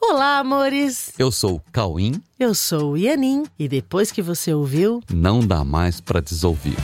Olá, amores! Eu sou o Cauim. Eu sou o Ianin e depois que você ouviu, Não dá mais pra desouvir.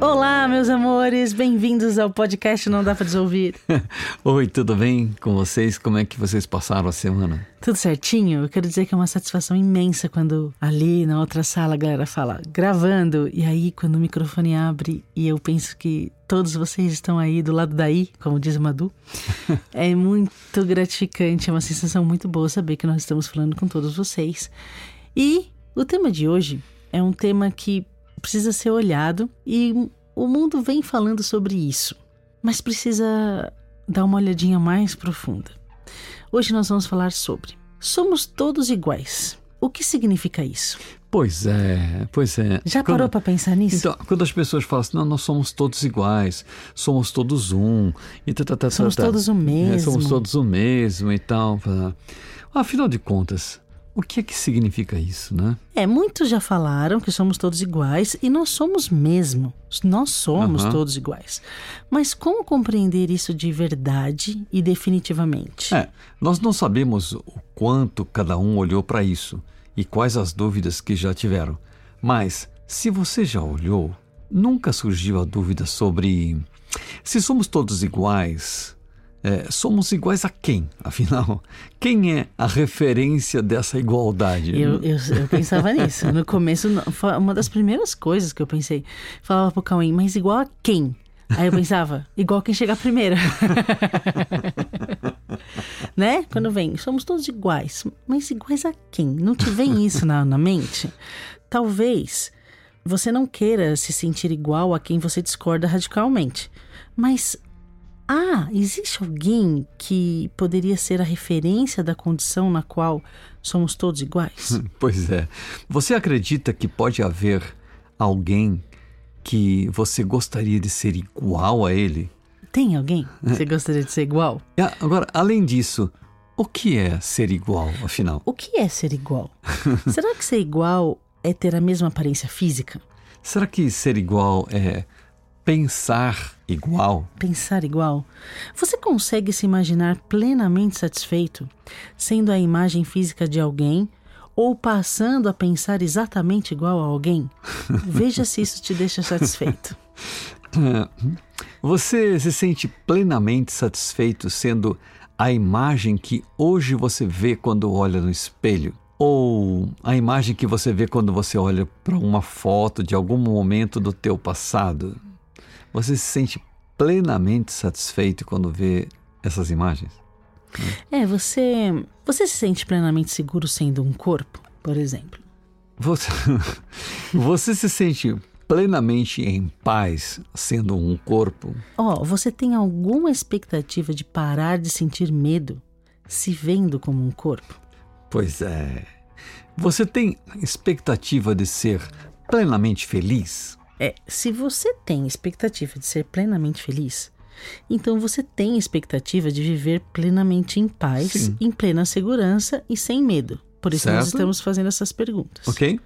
Olá, meus amores! Bem-vindos ao podcast Não Dá Pra Desouvir. Oi, tudo bem com vocês? Como é que vocês passaram a semana? Tudo certinho? Eu quero dizer que é uma satisfação imensa quando ali na outra sala a galera fala gravando e aí quando o microfone abre e eu penso que todos vocês estão aí do lado daí, como diz o Madu, é muito gratificante, é uma sensação muito boa saber que nós estamos falando com todos vocês. E o tema de hoje é um tema que precisa ser olhado e o mundo vem falando sobre isso, mas precisa dar uma olhadinha mais profunda. Hoje nós vamos falar sobre somos todos iguais. O que significa isso? Pois é, pois é. Já Quando- parou para pensar nisso? Então, quando as pessoas falam assim, não, nós somos todos iguais, somos todos um, e tá, tá, tá, Somos tá, tá. todos o mesmo. É, somos todos o mesmo e tal. tá. Afinal de contas, o que é que significa isso, né? É, muitos já falaram que somos todos iguais e nós somos mesmo. Nós somos Aham. todos iguais. Mas como compreender isso de verdade e definitivamente? É, nós não sabemos o quanto cada um olhou para isso e quais as dúvidas que já tiveram. Mas, se você já olhou, nunca surgiu a dúvida sobre se somos todos iguais. É, somos iguais a quem, afinal? Quem é a referência dessa igualdade? Eu, eu, eu pensava nisso. No começo, uma das primeiras coisas que eu pensei. Falava pro Cauim, mas igual a quem? Aí eu pensava, igual quem chegar primeiro. né? Quando vem, somos todos iguais. Mas iguais a quem? Não te vem isso na, na mente? Talvez você não queira se sentir igual a quem você discorda radicalmente. Mas ah, existe alguém que poderia ser a referência da condição na qual somos todos iguais? Pois é. Você acredita que pode haver alguém que você gostaria de ser igual a ele? Tem alguém que você gostaria de ser igual? E a- Agora, além disso, o que é ser igual, afinal? O que é ser igual? Será que ser igual é ter a mesma aparência física? Será que ser igual é pensar igual? Pensar igual? Você consegue se imaginar plenamente satisfeito sendo a imagem física de alguém ou passando a pensar exatamente igual a alguém? Veja se isso te deixa satisfeito. Você se sente plenamente satisfeito sendo a imagem que hoje você vê quando olha no espelho? Ou a imagem que você vê quando você olha para uma foto de algum momento do teu passado? Você se sente plenamente satisfeito quando vê essas imagens? É, você. Você se sente plenamente seguro sendo um corpo, por exemplo? Você, você se sente plenamente em paz sendo um corpo? Ó, você tem alguma expectativa de parar de sentir medo se vendo como um corpo? Pois é. Você tem expectativa de ser plenamente feliz? É, se você tem expectativa de ser plenamente feliz, então você tem expectativa de viver plenamente em paz, Sim. em plena segurança e sem medo. Por isso nós Certo. estamos fazendo essas perguntas. Ok?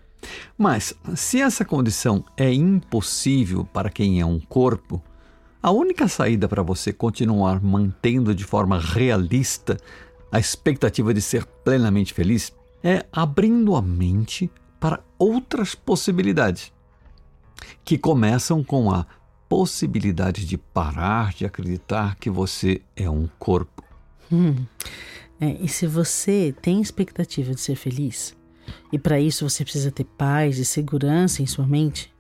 Mas, se essa condição é impossível para quem é um corpo, a única saída para você continuar mantendo de forma realista a expectativa de ser plenamente feliz é abrindo a mente para outras possibilidades, que começam com a possibilidade de parar de acreditar que você é um corpo. Hum. É, e se você tem expectativa de ser feliz, e para isso você precisa ter paz e segurança em sua mente,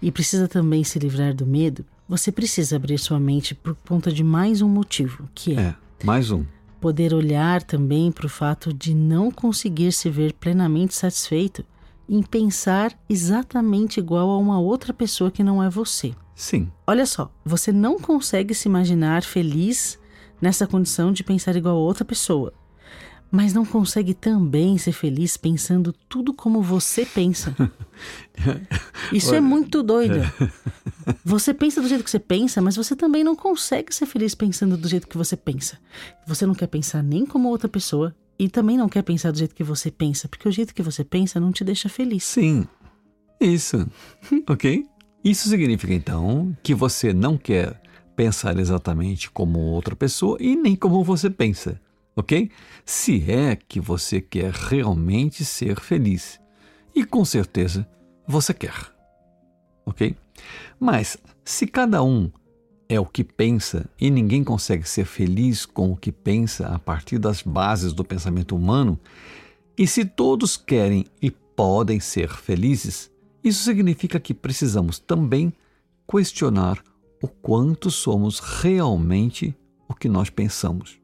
e precisa também se livrar do medo, você precisa abrir sua mente por conta de mais um motivo, que é, É, mais um. poder olhar também para o fato de não conseguir se ver plenamente satisfeito em pensar exatamente igual a uma outra pessoa que não é você. Sim, Olha só, você não consegue se imaginar feliz nessa condição de pensar igual a outra pessoa, mas não consegue também ser feliz pensando tudo como você pensa. Isso é muito doido. Você pensa do jeito que você pensa, mas você também não consegue ser feliz pensando do jeito que você pensa. Você não quer pensar nem como outra pessoa e também não quer pensar do jeito que você pensa, porque o jeito que você pensa não te deixa feliz. sim. Isso. ok? Isso significa então que você não quer pensar exatamente como outra pessoa e nem como você pensa, ok? Se é que você quer realmente ser feliz. E com certeza você quer, ok? Mas se cada um é o que pensa e ninguém consegue ser feliz com o que pensa a partir das bases do pensamento humano, e se todos querem e podem ser felizes, isso significa que precisamos também questionar o quanto somos realmente o que nós pensamos.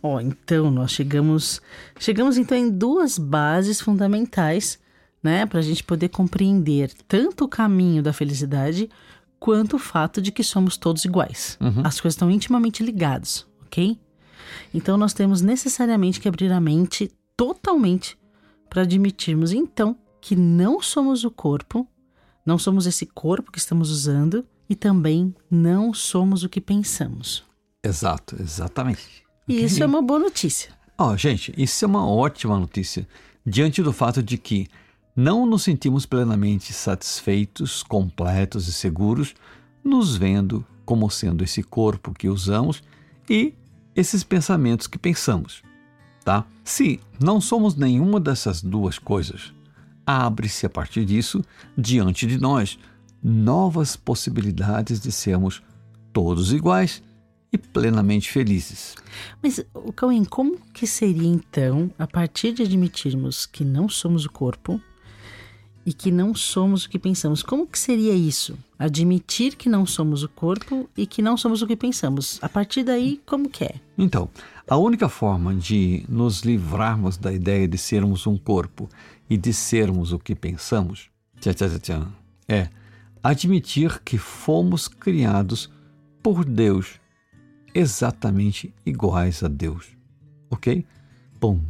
Oh, então nós chegamos, chegamos então em duas bases fundamentais, né, para a gente poder compreender tanto o caminho da felicidade quanto o fato de que somos todos iguais. Uhum. As coisas estão intimamente ligadas, ok? Então nós temos necessariamente que abrir a mente totalmente para admitirmos então que não somos o corpo, não somos esse corpo que estamos usando e também não somos o que pensamos. Exato, exatamente. E okay. isso é uma boa notícia. Ó, oh, gente, isso é uma ótima notícia diante do fato de que não nos sentimos plenamente satisfeitos, completos e seguros, nos vendo como sendo esse corpo que usamos e esses pensamentos que pensamos, tá? Se não somos nenhuma dessas duas coisas, abre-se a partir disso diante de nós novas possibilidades de sermos todos iguais e plenamente felizes. Mas, Cauê, como que seria então, a partir de admitirmos que não somos o corpo, e que não somos o que pensamos. Como que seria isso? Admitir que não somos o corpo e que não somos o que pensamos. A partir daí, como que é? Então, a única forma de nos livrarmos da ideia de sermos um corpo e de sermos o que pensamos tchá, tchá, tchá, é admitir que fomos criados por Deus, exatamente iguais a Deus. Ok? Bom.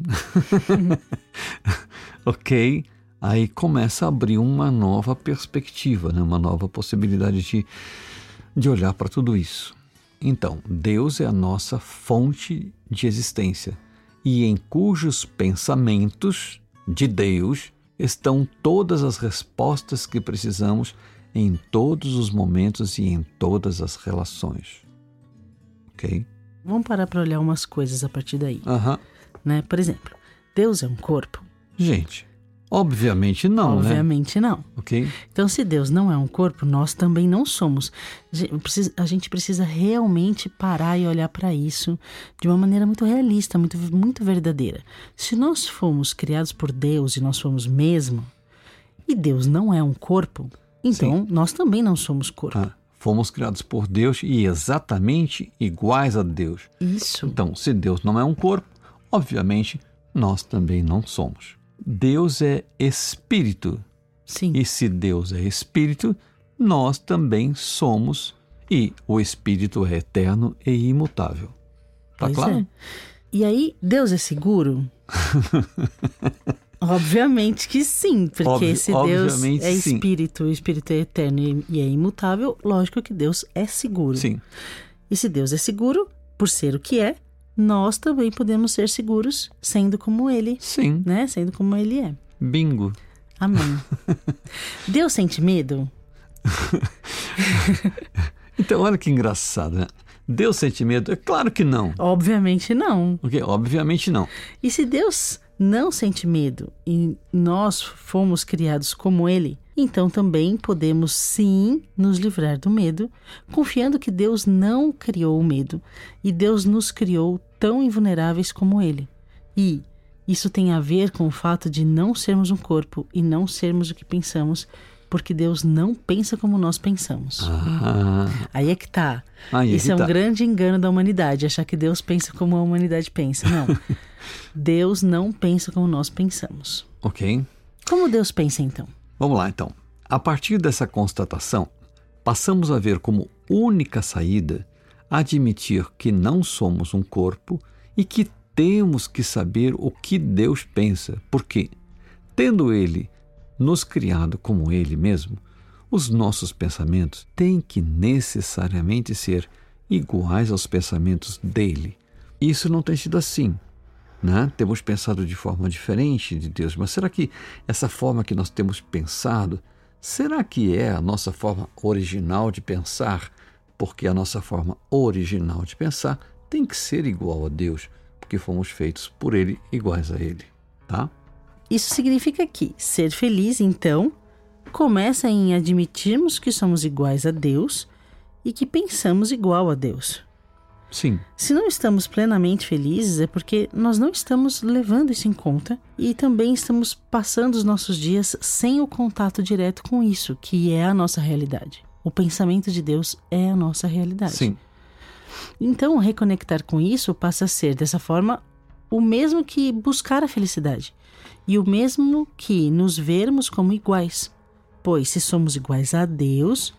ok? Aí começa a abrir uma nova perspectiva, né? uma nova possibilidade de, de olhar para tudo isso. Então, Deus é a nossa fonte de existência e em cujos pensamentos de Deus estão todas as respostas que precisamos em todos os momentos e em todas as relações. Ok? Vamos parar para olhar umas coisas a partir daí. Uhum. Né? Por exemplo, Deus é um corpo. Gente, Obviamente não, né? Obviamente né? não. Ok. Então, se Deus não é um corpo, nós também não somos. A gente precisa realmente parar e olhar para isso de uma maneira muito realista, muito, muito verdadeira. Se nós fomos criados por Deus e nós somos mesmo, e Deus não é um corpo, então Sim. nós também não somos corpo. Ah, fomos criados por Deus e exatamente iguais a Deus. Isso. Então, se Deus não é um corpo, obviamente nós também não somos. Deus é espírito. Sim. E se Deus é espírito, nós também somos. E o espírito é eterno e imutável. Tá pois claro? É. E aí, Deus é seguro? Obviamente que sim, porque Obvi se Deus é espírito, o espírito é eterno e é imutável, lógico que Deus é seguro. Sim. E se Deus é seguro, por ser o que é, nós também podemos ser seguros sendo como ele. Sim. Né? Sendo como ele é. Bingo. Amém. Deus sente medo? então, olha que engraçado, né? Deus sente medo? É claro que não. Obviamente não. Ok, obviamente não. E se Deus não sente medo e nós fomos criados como Ele, então também podemos sim nos livrar do medo, confiando que Deus não criou o medo e Deus nos criou tão invulneráveis como Ele. E isso tem a ver com o fato de não sermos um corpo e não sermos o que pensamos, porque Deus não pensa como nós pensamos. Ah. Aí é que tá. Aí Isso é, é um tá. grande engano da humanidade, achar que Deus pensa como a humanidade pensa. Não. Deus não pensa como nós pensamos. Ok. Como Deus pensa então? Vamos lá então. A partir dessa constatação, passamos a ver como única saída admitir que não somos um corpo e que temos que saber o que Deus pensa, porque, tendo Ele nos criado como Ele mesmo, os nossos pensamentos têm que necessariamente ser iguais aos pensamentos dele. Isso não tem sido assim. Né? Temos pensado de forma diferente de Deus, mas será que essa forma que nós temos pensado, será que é a nossa forma original de pensar porque a nossa forma original de pensar tem que ser igual a Deus, porque fomos feitos por Ele iguais a Ele, tá? Isso significa que ser feliz, então, começa em admitirmos que somos iguais a Deus e que pensamos igual a Deus. Sim. Se não estamos plenamente felizes é porque nós não estamos levando isso em conta e também estamos passando os nossos dias sem o contato direto com isso, que é a nossa realidade. O pensamento de Deus é a nossa realidade. Sim. Então, reconectar com isso passa a ser, dessa forma, o mesmo que buscar a felicidade e o mesmo que nos vermos como iguais. Pois, se somos iguais a Deus,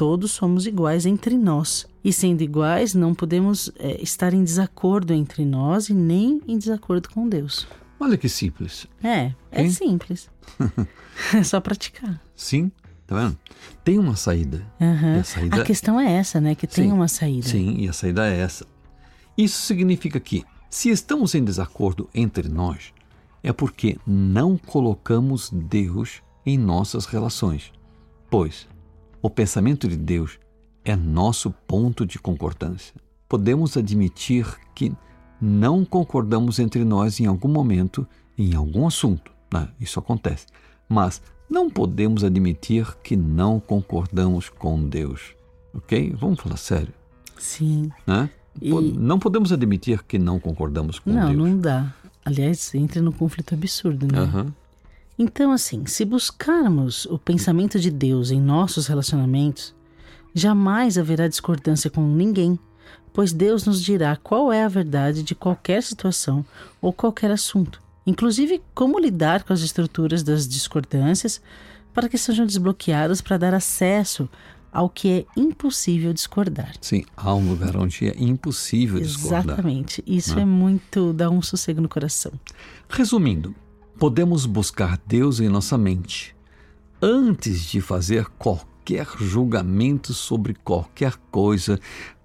todos somos iguais entre nós. E sendo iguais, não podemos é, estar em desacordo entre nós e nem em desacordo com Deus. Olha que simples. É, é Hein? simples. é só praticar. Sim, tá vendo? Tem uma saída. E a saída- A questão é essa, né? Que tem Sim, uma saída. Sim, e a saída é essa. Isso significa que, se estamos em desacordo entre nós, é porque não colocamos Deus em nossas relações. Pois o pensamento de Deus é nosso ponto de concordância. Podemos admitir que não concordamos entre nós em algum momento, em algum assunto. né? Isso acontece. Mas não podemos admitir que não concordamos com Deus. Ok? Vamos falar sério Sim. né? E- Não podemos admitir que não concordamos com Não, Deus. não dá. Aliás, entra no conflito absurdo, né? Aham. Então, assim, se buscarmos o pensamento de Deus em nossos relacionamentos, jamais haverá discordância com ninguém, pois Deus nos dirá qual é a verdade de qualquer situação ou qualquer assunto, inclusive como lidar com as estruturas das discordâncias para que sejam desbloqueadas para dar acesso ao que é impossível discordar. Sim, há um lugar onde é impossível discordar. Exatamente. Isso é muito dá um sossego no coração. Resumindo, podemos buscar Deus em nossa mente antes de fazer qualquer julgamento sobre qualquer coisa,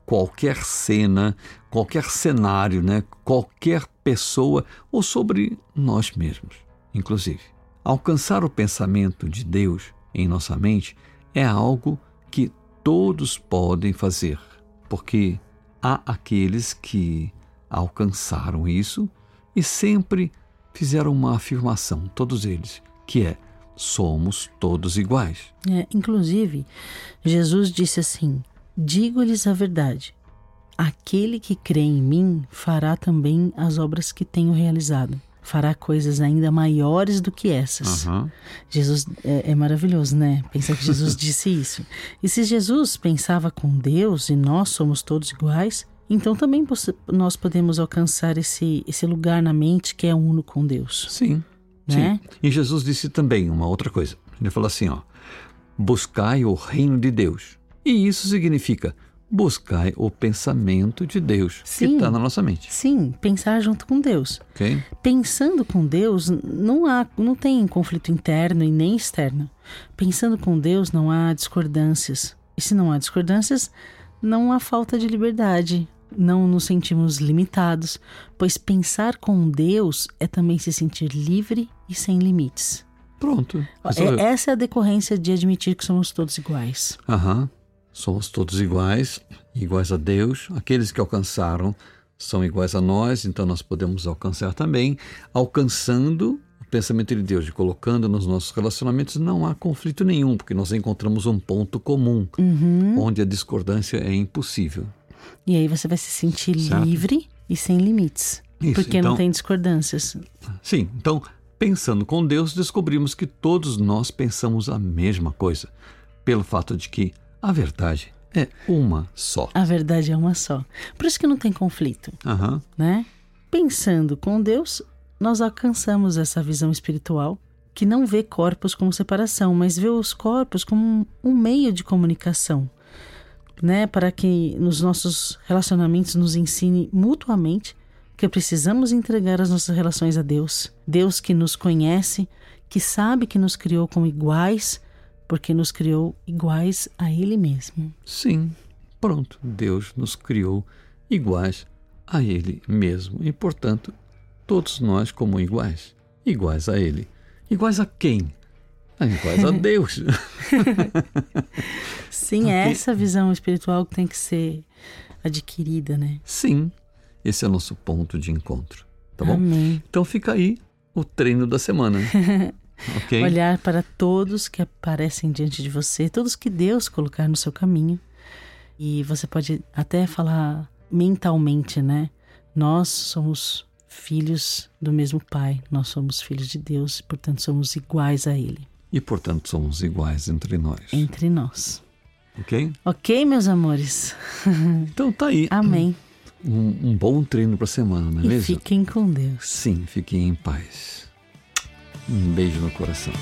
qualquer cena, qualquer cenário, né? qualquer pessoa ou sobre nós mesmos, inclusive. Alcançar o pensamento de Deus em nossa mente é algo que todos podem fazer, porque há aqueles que alcançaram isso e sempre fizeram uma afirmação, todos eles, que é: somos todos iguais. É, inclusive, Jesus disse assim: Digo-lhes a verdade. Aquele que crê em mim fará também as obras que tenho realizado. Fará coisas ainda maiores do que essas. Aham. Jesus é, é maravilhoso, né? Pensar que Jesus disse isso. E se Jesus pensava com Deus e nós somos todos iguais, então também nós podemos alcançar esse, esse lugar na mente que é uno com Deus. Sim. Né? Sim. E Jesus disse também uma outra coisa. Ele falou assim, ó: buscai o reino de Deus. E isso significa buscai o pensamento de Deus que Sim. está na nossa mente. Sim, pensar junto com Deus. Ok? Pensando com Deus, não há, não tem conflito interno e nem externo. Pensando com Deus, não há discordâncias. E se não há discordâncias, não há falta de liberdade. Não nos sentimos limitados, pois pensar com Deus é também se sentir livre e sem limites. Pronto. Resolveu. é- essa é a decorrência de admitir que somos todos iguais. Aham. Somos todos iguais, iguais a Deus. Aqueles que alcançaram são iguais a nós, então nós podemos alcançar também. Alcançando o pensamento de Deus e colocando nos nossos relacionamentos, não há conflito nenhum, porque nós encontramos um ponto comum, Uhum. onde a discordância é impossível. E aí você vai se sentir Certo. livre e sem limites. Isso, porque então- não tem discordâncias. Sim, então, pensando com Deus, descobrimos que todos nós pensamos a mesma coisa, pelo fato de que a verdade é uma só. A verdade é uma só. Por isso que não tem conflito, Aham. né? Pensando com Deus, nós alcançamos essa visão espiritual que não vê corpos como separação, mas vê os corpos como um meio de comunicação, né? Para que nos nossos relacionamentos nos ensine mutuamente que precisamos entregar as nossas relações a Deus. Deus que nos conhece, que sabe que nos criou como iguais, porque nos criou iguais a Ele mesmo. Sim, pronto. Deus nos criou iguais a Ele mesmo e, portanto, todos nós como iguais, iguais a Ele. Iguais a quem? Iguais a Deus. Sim, é essa visão espiritual que tem que ser adquirida, né? Sim, esse é o nosso ponto de encontro. Tá bom? Amém. Então fica aí o treino da semana. ok? Olhar para todos que aparecem diante de você, todos que Deus colocar no seu caminho. E você pode até falar mentalmente, né? Nós somos filhos do mesmo Pai, nós somos filhos de Deus, portanto somos iguais a Ele. E portanto somos iguais entre nós. Entre nós. Ok? Ok, meus amores? Então tá aí. Amém. Um, um bom treino pra semana, não é E mesmo? fiquem com Deus. Sim, fiquem em paz. Um beijo no coração.